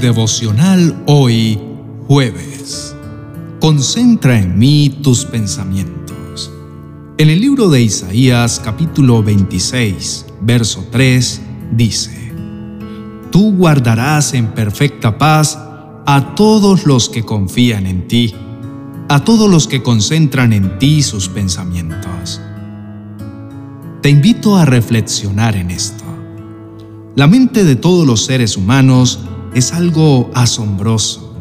devocional hoy, jueves. Concentra en mí tus pensamientos. En el libro de Isaías capítulo 26, verso 3, dice, Tú guardarás en perfecta paz a todos los que confían en ti, a todos los que concentran en ti sus pensamientos. Te invito a reflexionar en esto. La mente de todos los seres humanos es algo asombroso.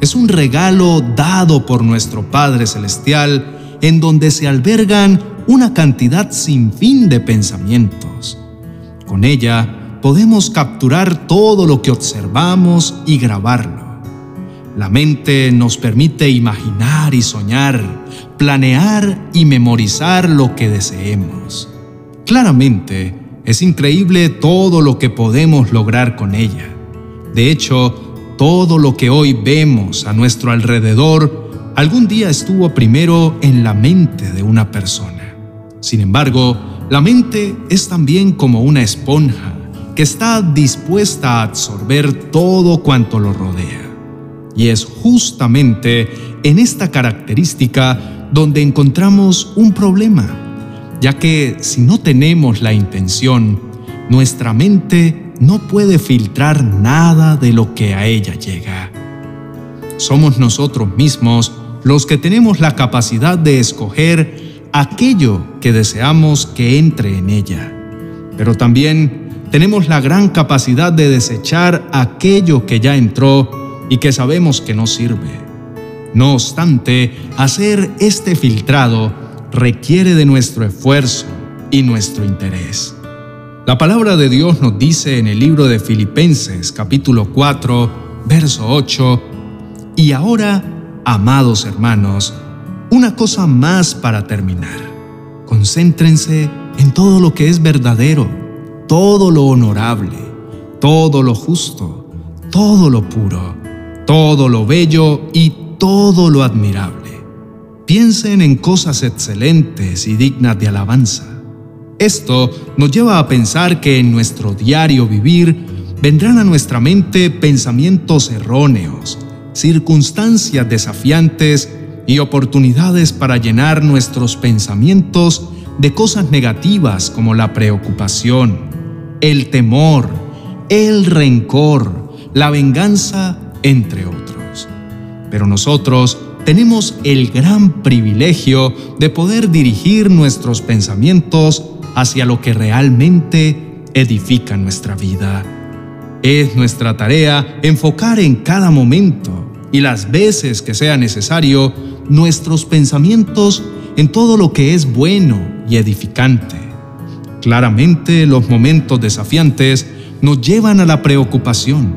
Es un regalo dado por nuestro Padre Celestial en donde se albergan una cantidad sin fin de pensamientos. Con ella podemos capturar todo lo que observamos y grabarlo. La mente nos permite imaginar y soñar, planear y memorizar lo que deseemos. Claramente, es increíble todo lo que podemos lograr con ella. De hecho, todo lo que hoy vemos a nuestro alrededor algún día estuvo primero en la mente de una persona. Sin embargo, la mente es también como una esponja que está dispuesta a absorber todo cuanto lo rodea. Y es justamente en esta característica donde encontramos un problema ya que si no tenemos la intención, nuestra mente no puede filtrar nada de lo que a ella llega. Somos nosotros mismos los que tenemos la capacidad de escoger aquello que deseamos que entre en ella, pero también tenemos la gran capacidad de desechar aquello que ya entró y que sabemos que no sirve. No obstante, hacer este filtrado requiere de nuestro esfuerzo y nuestro interés. La palabra de Dios nos dice en el libro de Filipenses capítulo 4, verso 8, y ahora, amados hermanos, una cosa más para terminar. Concéntrense en todo lo que es verdadero, todo lo honorable, todo lo justo, todo lo puro, todo lo bello y todo lo admirable piensen en cosas excelentes y dignas de alabanza. Esto nos lleva a pensar que en nuestro diario vivir vendrán a nuestra mente pensamientos erróneos, circunstancias desafiantes y oportunidades para llenar nuestros pensamientos de cosas negativas como la preocupación, el temor, el rencor, la venganza, entre otros. Pero nosotros tenemos el gran privilegio de poder dirigir nuestros pensamientos hacia lo que realmente edifica nuestra vida. Es nuestra tarea enfocar en cada momento y las veces que sea necesario nuestros pensamientos en todo lo que es bueno y edificante. Claramente los momentos desafiantes nos llevan a la preocupación,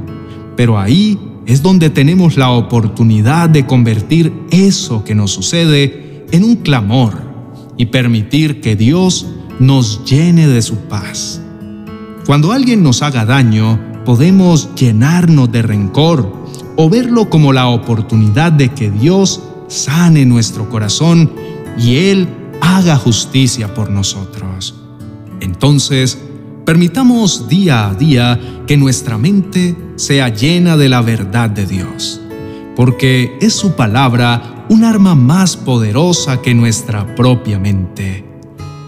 pero ahí es donde tenemos la oportunidad de convertir eso que nos sucede en un clamor y permitir que Dios nos llene de su paz. Cuando alguien nos haga daño, podemos llenarnos de rencor o verlo como la oportunidad de que Dios sane nuestro corazón y Él haga justicia por nosotros. Entonces, Permitamos día a día que nuestra mente sea llena de la verdad de Dios, porque es su palabra un arma más poderosa que nuestra propia mente.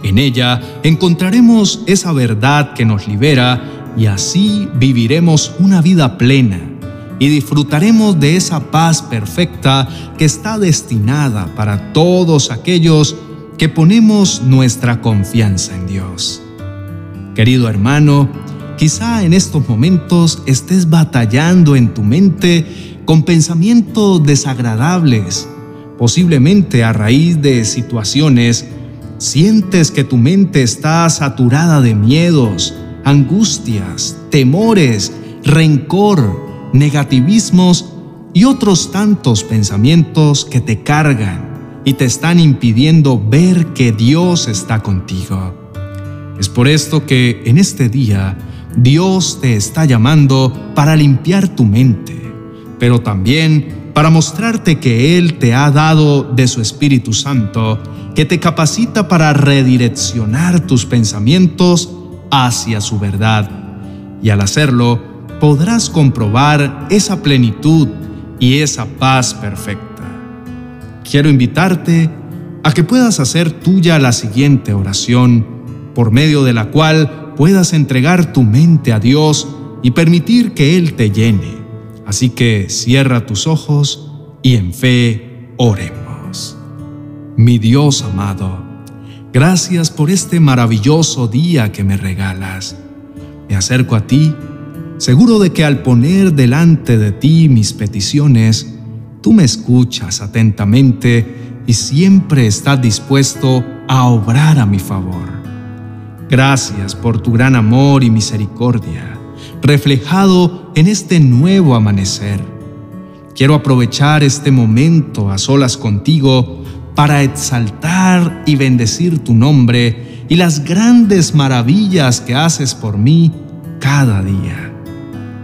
En ella encontraremos esa verdad que nos libera y así viviremos una vida plena y disfrutaremos de esa paz perfecta que está destinada para todos aquellos que ponemos nuestra confianza en Dios. Querido hermano, quizá en estos momentos estés batallando en tu mente con pensamientos desagradables. Posiblemente a raíz de situaciones, sientes que tu mente está saturada de miedos, angustias, temores, rencor, negativismos y otros tantos pensamientos que te cargan y te están impidiendo ver que Dios está contigo. Es por esto que en este día Dios te está llamando para limpiar tu mente, pero también para mostrarte que Él te ha dado de su Espíritu Santo, que te capacita para redireccionar tus pensamientos hacia su verdad. Y al hacerlo, podrás comprobar esa plenitud y esa paz perfecta. Quiero invitarte a que puedas hacer tuya la siguiente oración, por medio de la cual puedas entregar tu mente a Dios y permitir que Él te llene. Así que cierra tus ojos y en fe oremos. Mi Dios amado, gracias por este maravilloso día que me regalas. Me acerco a ti, seguro de que al poner delante de ti mis peticiones, tú me escuchas atentamente y siempre estás dispuesto a obrar a mi favor. Gracias por tu gran amor y misericordia, reflejado en este nuevo amanecer. Quiero aprovechar este momento a solas contigo para exaltar y bendecir tu nombre y las grandes maravillas que haces por mí cada día.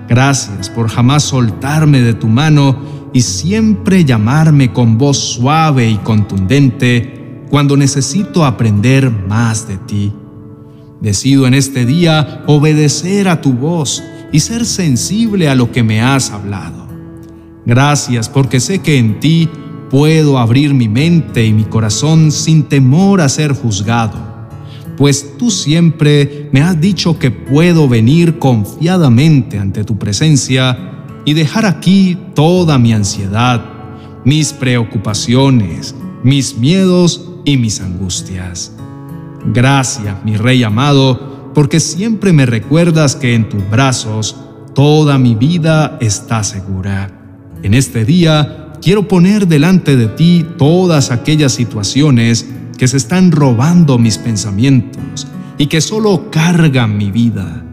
Gracias por jamás soltarme de tu mano y siempre llamarme con voz suave y contundente cuando necesito aprender más de ti. Decido en este día obedecer a tu voz y ser sensible a lo que me has hablado. Gracias porque sé que en ti puedo abrir mi mente y mi corazón sin temor a ser juzgado, pues tú siempre me has dicho que puedo venir confiadamente ante tu presencia y dejar aquí toda mi ansiedad, mis preocupaciones, mis miedos y mis angustias. Gracias, mi Rey amado, porque siempre me recuerdas que en tus brazos toda mi vida está segura. En este día quiero poner delante de ti todas aquellas situaciones que se están robando mis pensamientos y que solo cargan mi vida.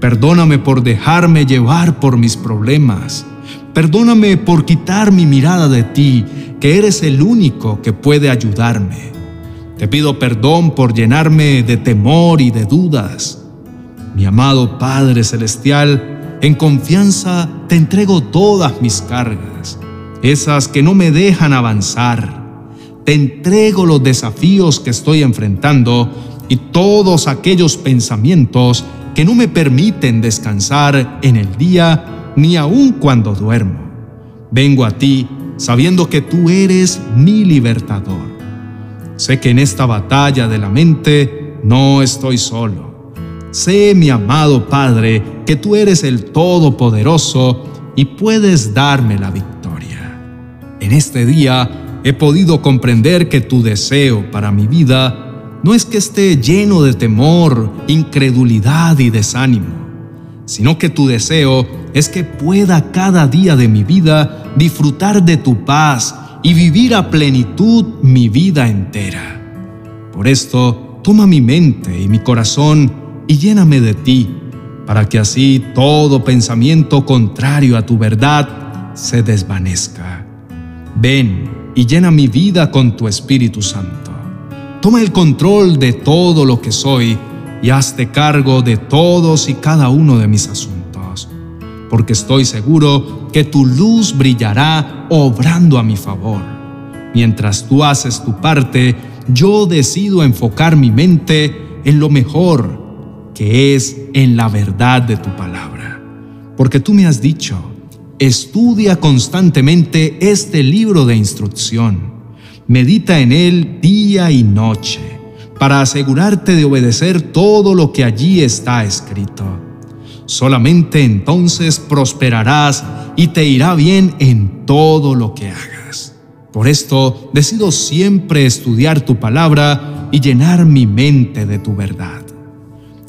Perdóname por dejarme llevar por mis problemas. Perdóname por quitar mi mirada de ti, que eres el único que puede ayudarme. Te pido perdón por llenarme de temor y de dudas. Mi amado Padre Celestial, en confianza te entrego todas mis cargas, esas que no me dejan avanzar. Te entrego los desafíos que estoy enfrentando y todos aquellos pensamientos que no me permiten descansar en el día ni aun cuando duermo. Vengo a ti sabiendo que tú eres mi libertador Sé que en esta batalla de la mente no estoy solo. Sé, mi amado Padre, que tú eres el Todopoderoso y puedes darme la victoria. En este día he podido comprender que tu deseo para mi vida no es que esté lleno de temor, incredulidad y desánimo, sino que tu deseo es que pueda cada día de mi vida disfrutar de tu paz, y vivir a plenitud mi vida entera. Por esto, toma mi mente y mi corazón y lléname de ti, para que así todo pensamiento contrario a tu verdad se desvanezca. Ven y llena mi vida con tu Espíritu Santo. Toma el control de todo lo que soy y hazte cargo de todos y cada uno de mis asuntos, porque estoy seguro que tu luz brillará obrando a mi favor. Mientras tú haces tu parte, yo decido enfocar mi mente en lo mejor, que es en la verdad de tu palabra. Porque tú me has dicho, estudia constantemente este libro de instrucción, medita en él día y noche, para asegurarte de obedecer todo lo que allí está escrito. Solamente entonces prosperarás y te irá bien en todo lo que hagas. Por esto decido siempre estudiar tu palabra y llenar mi mente de tu verdad.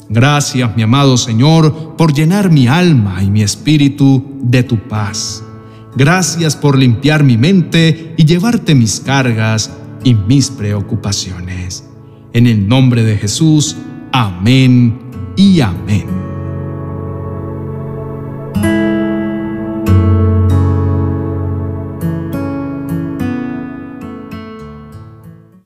Gracias, mi amado Señor, por llenar mi alma y mi espíritu de tu paz. Gracias por limpiar mi mente y llevarte mis cargas y mis preocupaciones. En el nombre de Jesús, amén y amén.